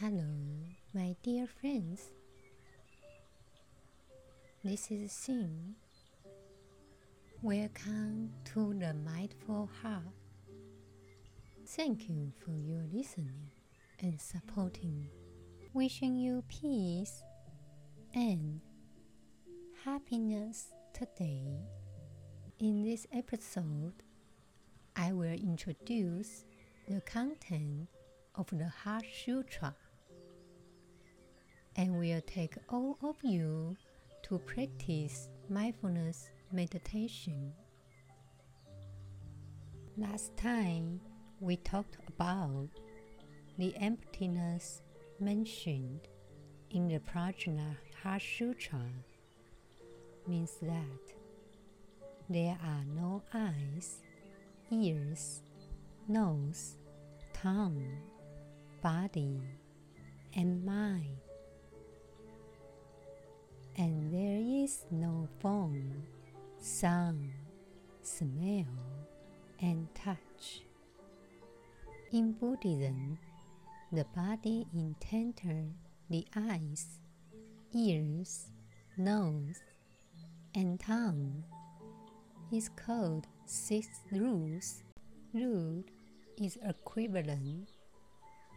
Hello, my dear friends. This is Xin. Welcome to the Mindful Heart. Thank you for your listening and supporting. Wishing you peace and happiness today. In this episode, I will introduce the content of the Heart Sutra and will take all of you to practice mindfulness meditation. Last time we talked about the emptiness mentioned in the Prajna Heart Sutra means that there are no eyes, ears, nose, tongue, body, and mind and there is no form, sound, smell, and touch. In Buddhism, the body intended the eyes, ears, nose, and tongue is called six roots. Root is equivalent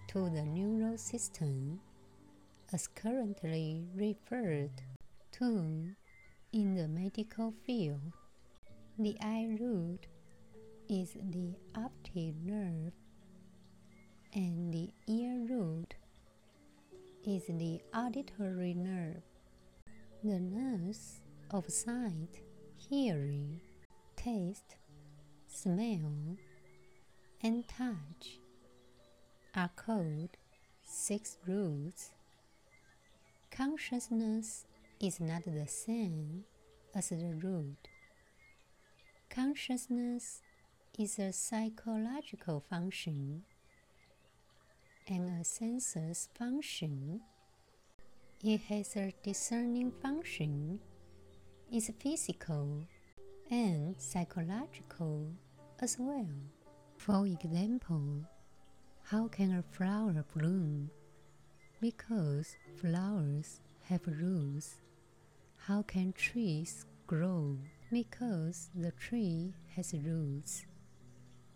to the neural system as currently referred to in the medical field. The eye root is the optic nerve and the ear root is the auditory nerve. The nerves of sight, hearing, taste, smell, and touch are called six roots. Consciousness is not the same as the root. Consciousness is a psychological function and a senses function. It has a discerning function, is physical and psychological as well. For example, how can a flower bloom? Because flowers have roots how can trees grow? Because the tree has roots.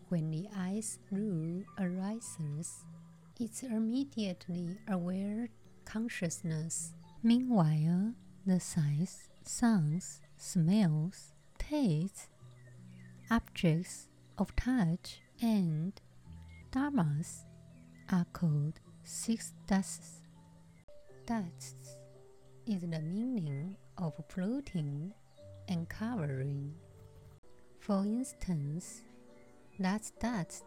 When the eye root arises, it's immediately aware consciousness. Meanwhile, the sights, sounds, smells, tastes, objects of touch, and dharmas are called six dusts. Dusts is the meaning of floating and covering. For instance, that dust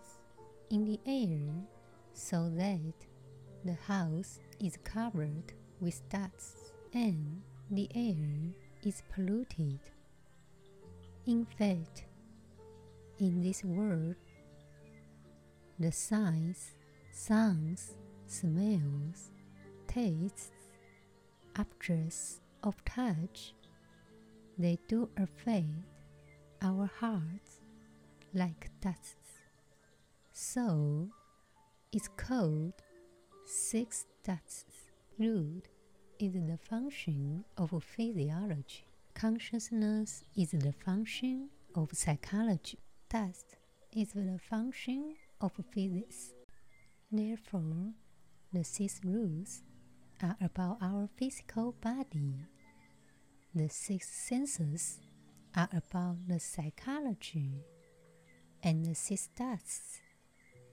in the air so that the house is covered with dust and the air is polluted. In fact, in this world, the sights, sounds, smells, tastes, objects of touch, they do affect our hearts like dust. So, it's called six dusts. Root is the function of physiology. Consciousness is the function of psychology. Dust is the function of physics. Therefore, the six roots are about our physical body. The six senses are about the psychology, and the six dusts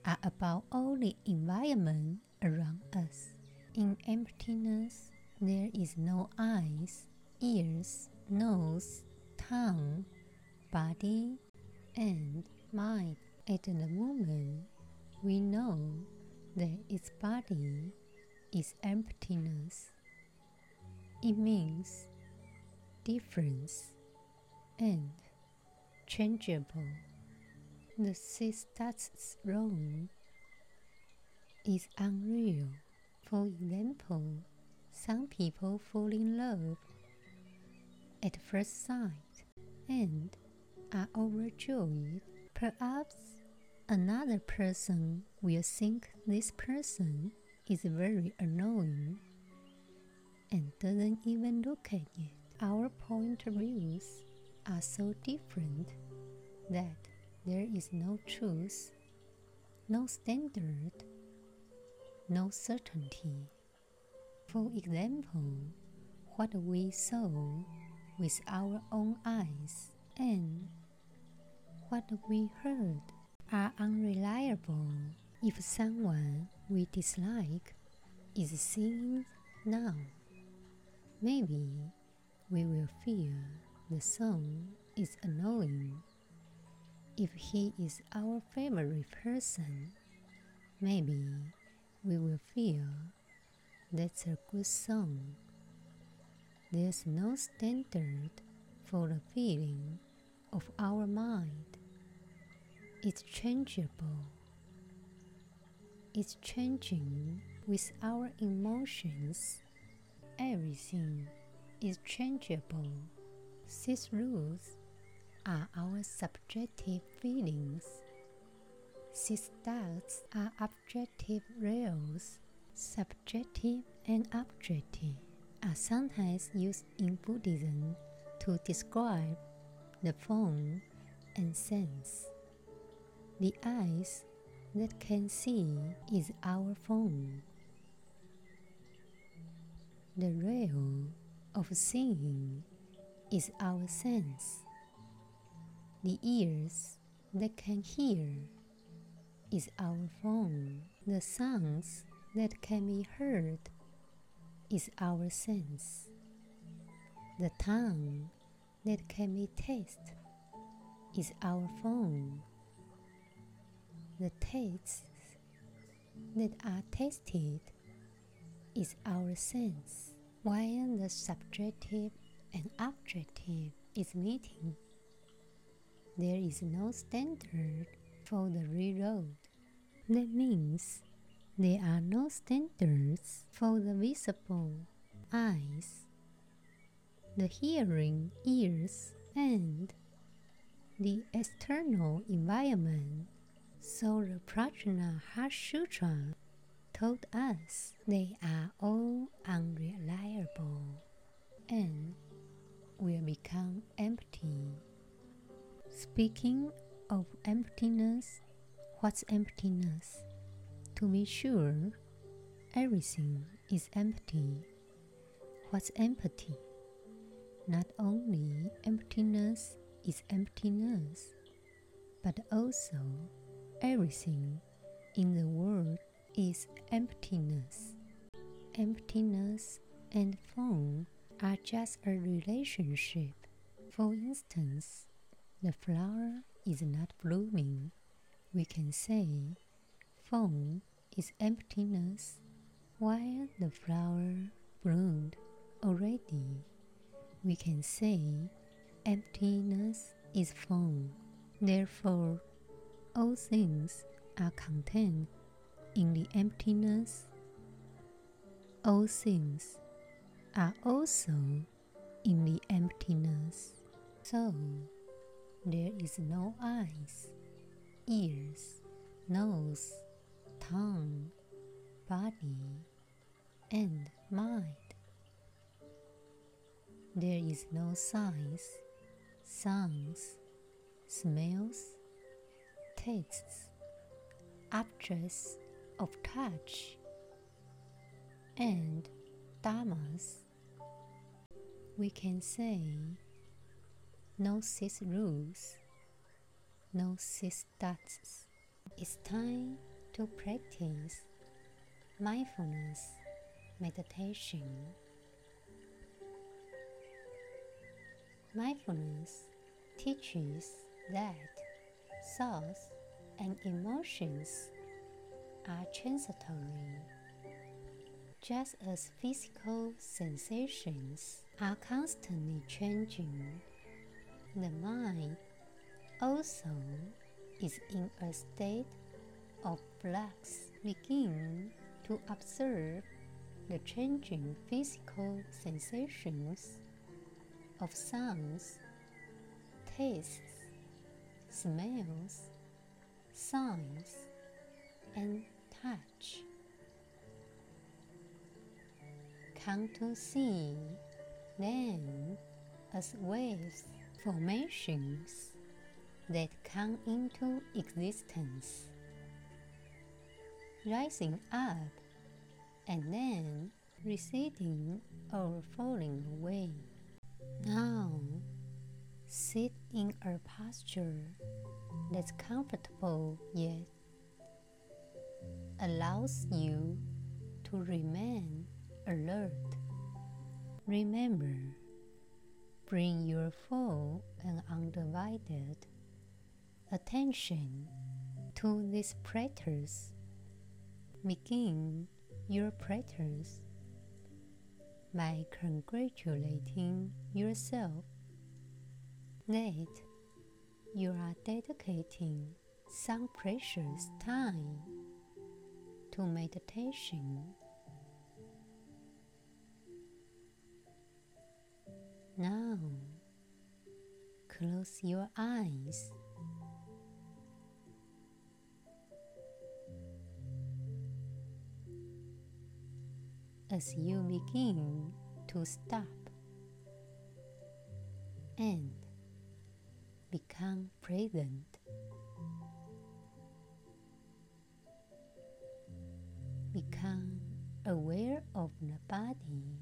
are about all the environment around us. In emptiness, there is no eyes, ears, nose, tongue, body, and mind. At the moment, we know that its body is emptiness. It means difference and changeable. The six wrong is unreal. For example, some people fall in love at first sight and are overjoyed. Perhaps another person will think this person is very annoying and doesn't even look at it. Our point of views are so different that there is no truth, no standard, no certainty. For example, what we saw with our own eyes and what we heard are unreliable if someone we dislike is seen now. Maybe we will feel the song is annoying. If he is our favorite person, maybe we will feel that's a good song. There's no standard for the feeling of our mind. It's changeable. It's changing with our emotions. Everything is changeable. These rules are our subjective feelings. These thoughts are objective reals. Subjective and objective are sometimes used in Buddhism to describe the form and sense. The eyes that can see is our form. The real of seeing is our sense. The ears that can hear is our form. The sounds that can be heard is our sense. The tongue that can be tasted is our form. The tastes that are tasted is our sense, while the subjective and objective is meeting. There is no standard for the real railroad. That means there are no standards for the visible eyes, the hearing ears, and the external environment. So the Prajna Heart Sutra told us they are all unreliable and will become empty. Speaking of emptiness, what's emptiness? To be sure, everything is empty. What's empty? Not only emptiness is emptiness, but also everything in the world is emptiness. Emptiness and form are just a relationship. For instance, the flower is not blooming. We can say form is emptiness, while the flower bloomed already. We can say emptiness is form. Therefore, all things are contained in the emptiness. All things are also in the emptiness. So, there is no eyes, ears, nose, tongue, body, and mind. There is no sights, sounds, smells, tastes, objects of touch, and dharmas. We can say no six roots, no six dusts. It's time to practice mindfulness meditation. Mindfulness teaches that thoughts and emotions are transitory, just as physical sensations are constantly changing. The mind also is in a state of flux. Begin to observe the changing physical sensations of sounds, tastes, smells, signs, and touch. come to see them as waves, formations that come into existence, rising up and then receding or falling away. Now, sit in a posture that's comfortable yet allows you to remain alert. Remember, bring your full and undivided attention to these practice. Begin your practice by congratulating yourself that you are dedicating some precious time to meditation. Now, close your eyes. As you begin to stop and become present. Aware of the body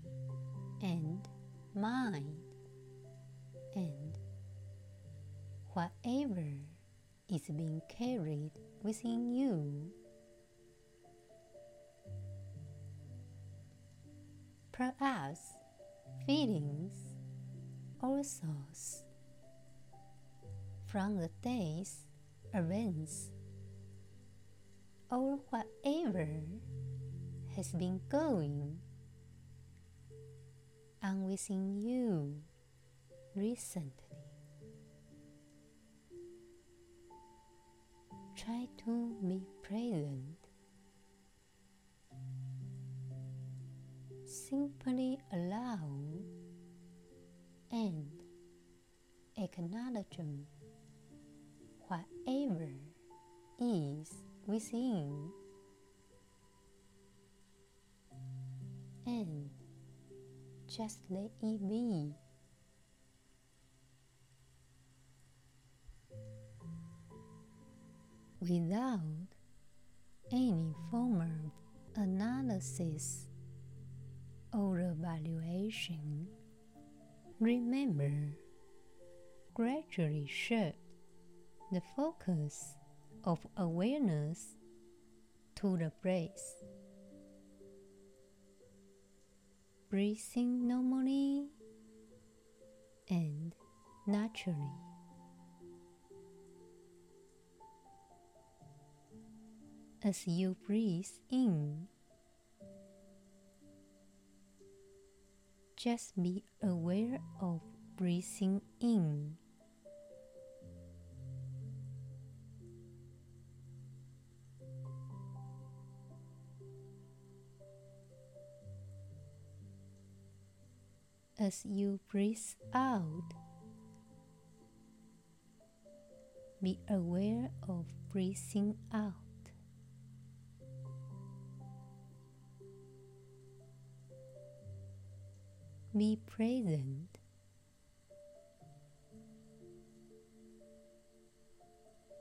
and mind and whatever is being carried within you. Perhaps feelings or thoughts from the day's events or whatever has been going on within you recently. Try to be present. Simply allow and acknowledge whatever is within and just let it be. Without any form of analysis or evaluation, remember gradually shift the focus of awareness to the breath. Breathing normally and naturally. As you breathe in, just be aware of breathing in. As you breathe out. Be aware of breathing out. Be present.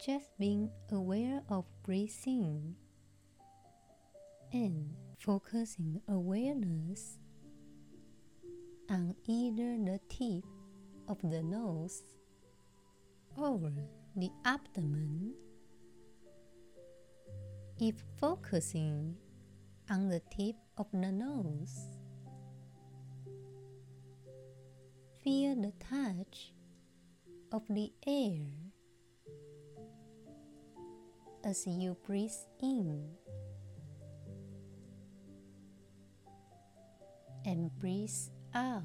Just being aware of breathing and focusing awareness on either the tip of the nose or the abdomen. If focusing on the tip of the nose, feel the touch of the air as you breathe in and breathe out.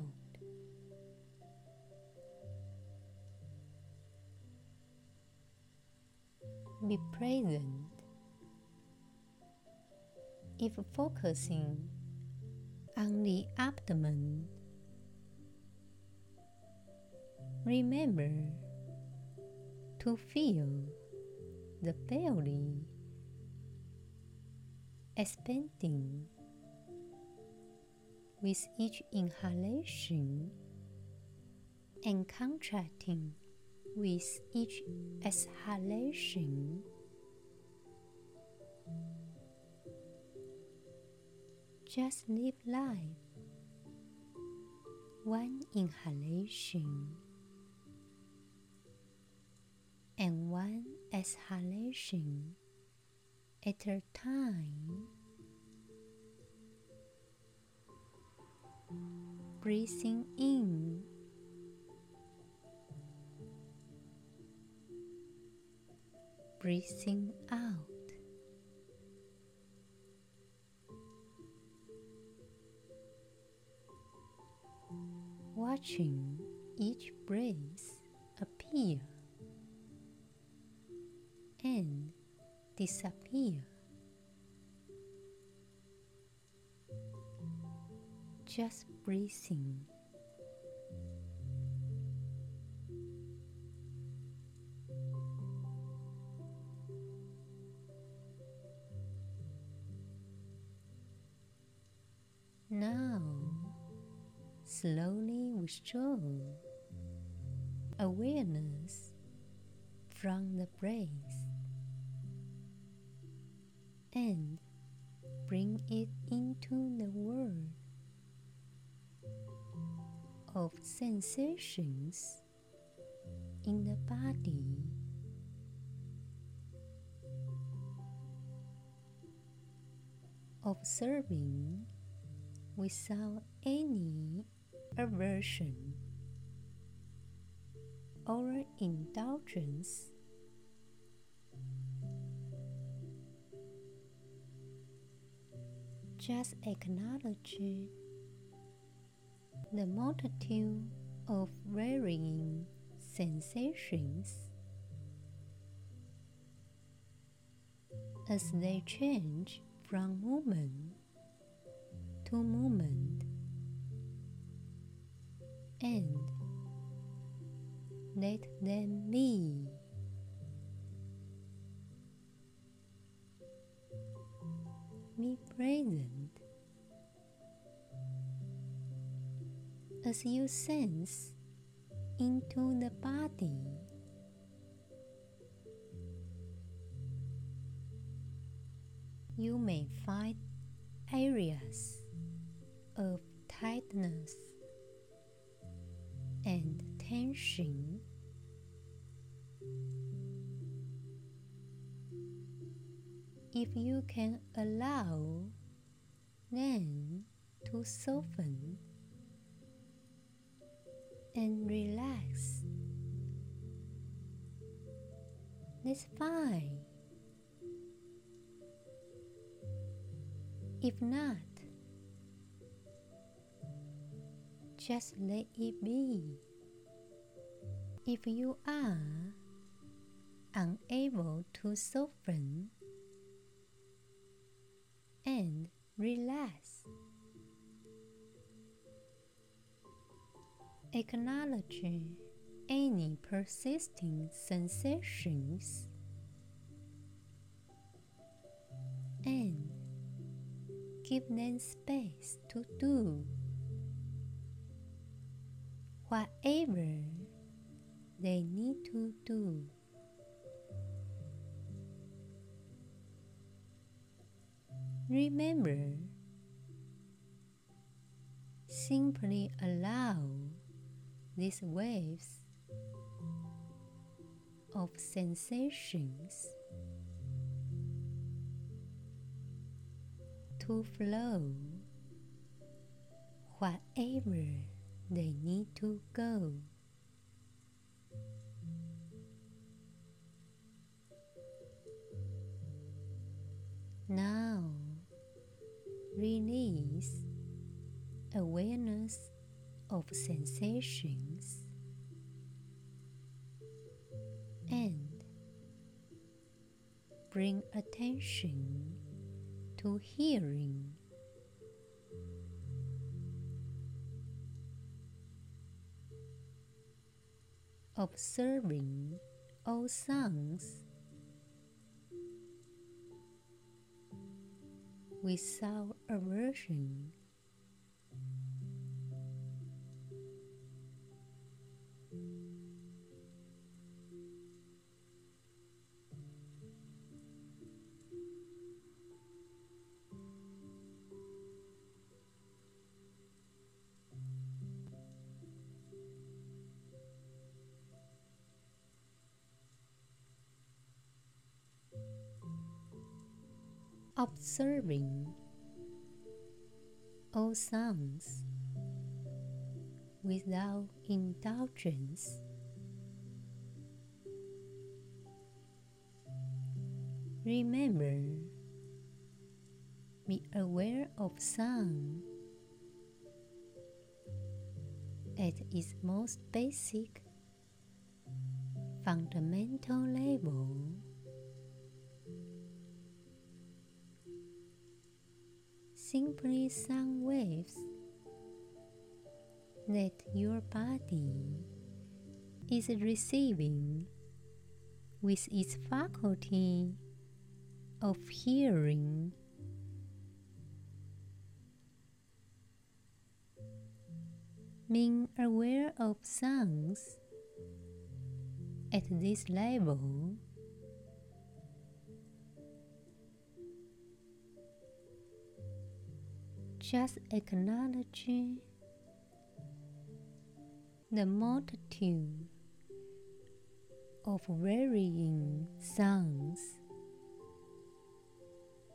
Be present. If focusing on the abdomen, remember to feel the belly expanding with each inhalation and contracting with each exhalation. Just live life. One inhalation and one exhalation at a time. Breathing in, breathing out. Watching each breath appear and disappear. Just breathing. Now, slowly withdraw awareness from the breath and bring it into the world of sensations in the body. Observing without any aversion or indulgence. Just acknowledge the multitude of varying sensations as they change from moment to moment and let them be. Be present as you sense into the body. You may find areas of tightness and tension. If you can allow them to soften and relax, that's fine. If not, just let it be. If you are unable to soften and relax, acknowledge any persisting sensations and give them space to do whatever they need to do. Remember, simply allow these waves of sensations to flow wherever they need to go. Now, release awareness of sensations and bring attention to hearing. Observing all sounds without aversion observing all sounds without indulgence. Remember, be aware of sound at its most basic, fundamental level. Simply sound waves that your body is receiving with its faculty of hearing. Being aware of sounds at this level just acknowledging the multitude of varying sounds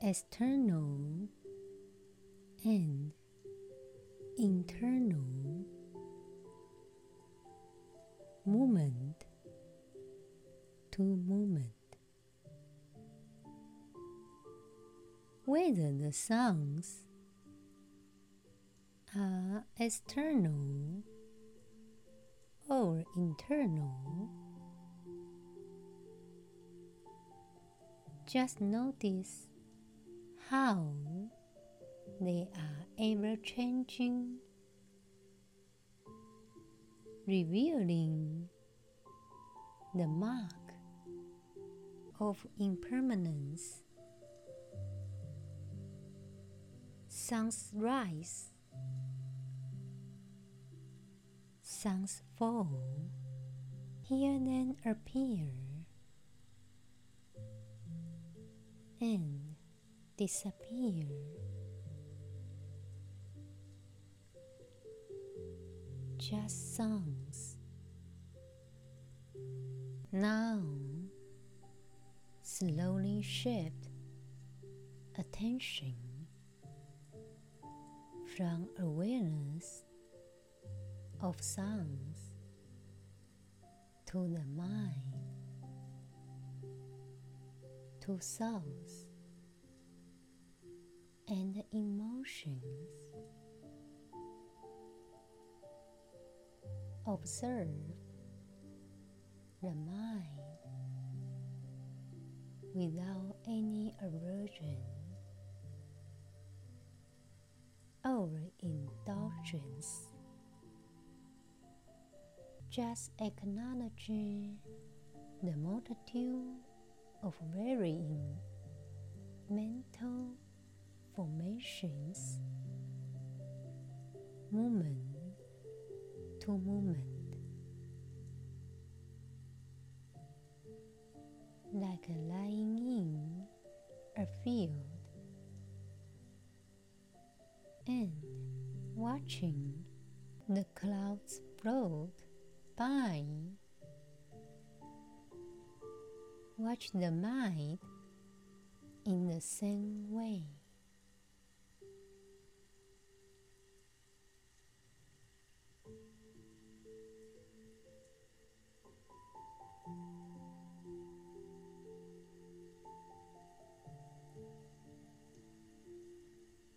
external and internal movement to movement. Whether the sounds are external or internal, just notice how they are ever changing, revealing the mark of impermanence. Suns rise, suns fall, here then appear, and disappear. Just sounds. Now, slowly shift attention from awareness of sounds to the mind, to sounds and emotions. Observe the mind without any aversion or indulgence. Just acknowledging the multitude of varying mental formations, moment to moment, like lying in a field and watching the clouds float by. Watch the mind in the same way.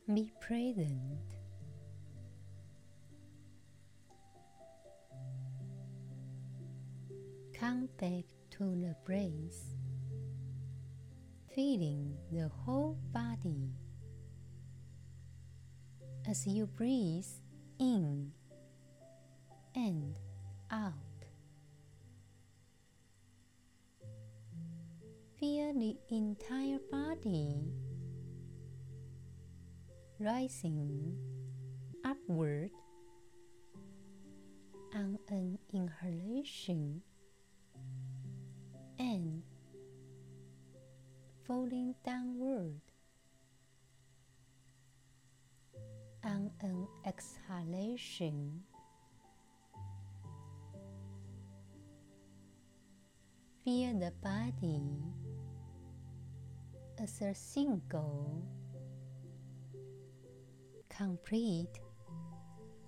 Be present. Come back to the breath, feeling the whole body as you breathe in and out. Feel the entire body rising upward on an inhalation and falling downward on an exhalation. Feel the body as a single, complete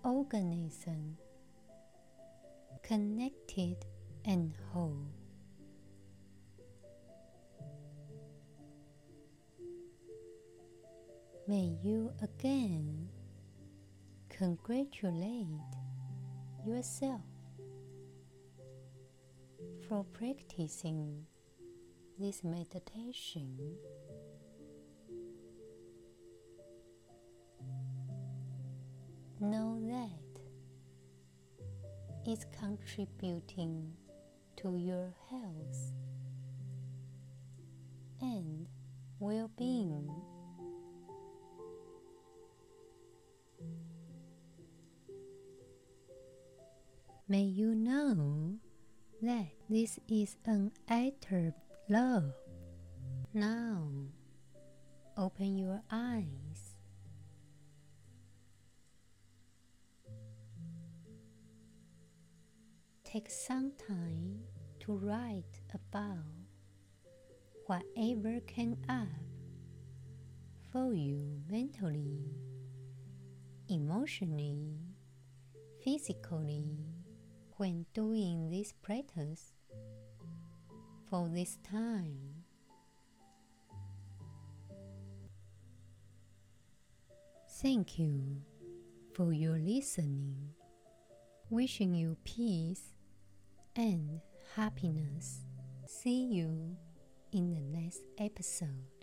organism, connected and whole. May you again congratulate yourself for practicing this meditation. Know that it's contributing to your health and well being. May you know that this is an of love. Now, open your eyes. Take some time to write about whatever came up for you mentally, emotionally, physically when doing this practice for this time. Thank you for your listening. Wishing you peace and happiness. See you in the next episode.